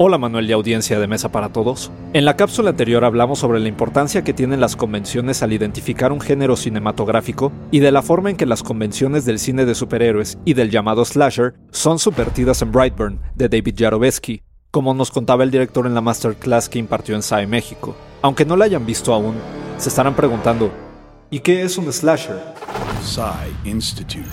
Hola Manuel y audiencia de Mesa para Todos. En la cápsula anterior hablamos sobre la importancia que tienen las convenciones al identificar un género cinematográfico y de la forma en que las convenciones del cine de superhéroes y del llamado slasher son subvertidas en Brightburn, de David Jarobeski, como nos contaba el director en la masterclass que impartió en SAE México. Aunque no la hayan visto aún, se estarán preguntando, ¿y qué es un slasher? Psy Institute.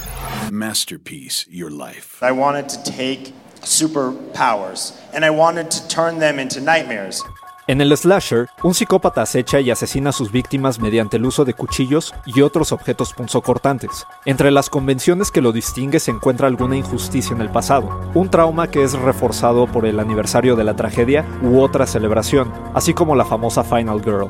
Masterpiece, your life. I wanted to take superpowers and I wanted to turn them into nightmares. En el slasher, un psicópata acecha y asesina a sus víctimas mediante el uso de cuchillos y otros objetos punzocortantes. Entre las convenciones que lo distingue se encuentra alguna injusticia en el pasado, un trauma que es reforzado por el aniversario de la tragedia u otra celebración, así como la famosa Final Girl.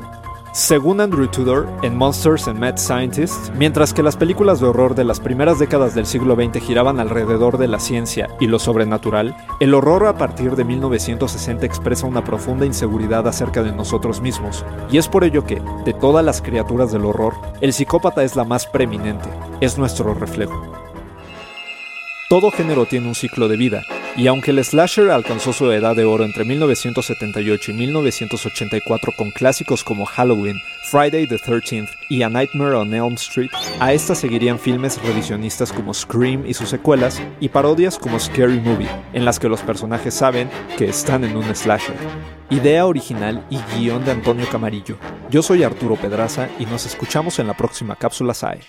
Según Andrew Tudor, en Monsters and Mad Scientists, mientras que las películas de horror de las primeras décadas del siglo XX giraban alrededor de la ciencia y lo sobrenatural, el horror a partir de 1960 expresa una profunda inseguridad acerca de nosotros mismos, y es por ello que, de todas las criaturas del horror, el psicópata es la más preeminente, es nuestro reflejo. Todo género tiene un ciclo de vida, y aunque el slasher alcanzó su edad de oro entre 1978 y 1984 con clásicos como Halloween, Friday the 13th y A Nightmare on Elm Street, a esta seguirían filmes revisionistas como Scream y sus secuelas y parodias como Scary Movie, en las que los personajes saben que están en un slasher. Idea original y guion de Antonio Camarillo. Yo soy Arturo Pedraza y nos escuchamos en la próxima cápsula SAE.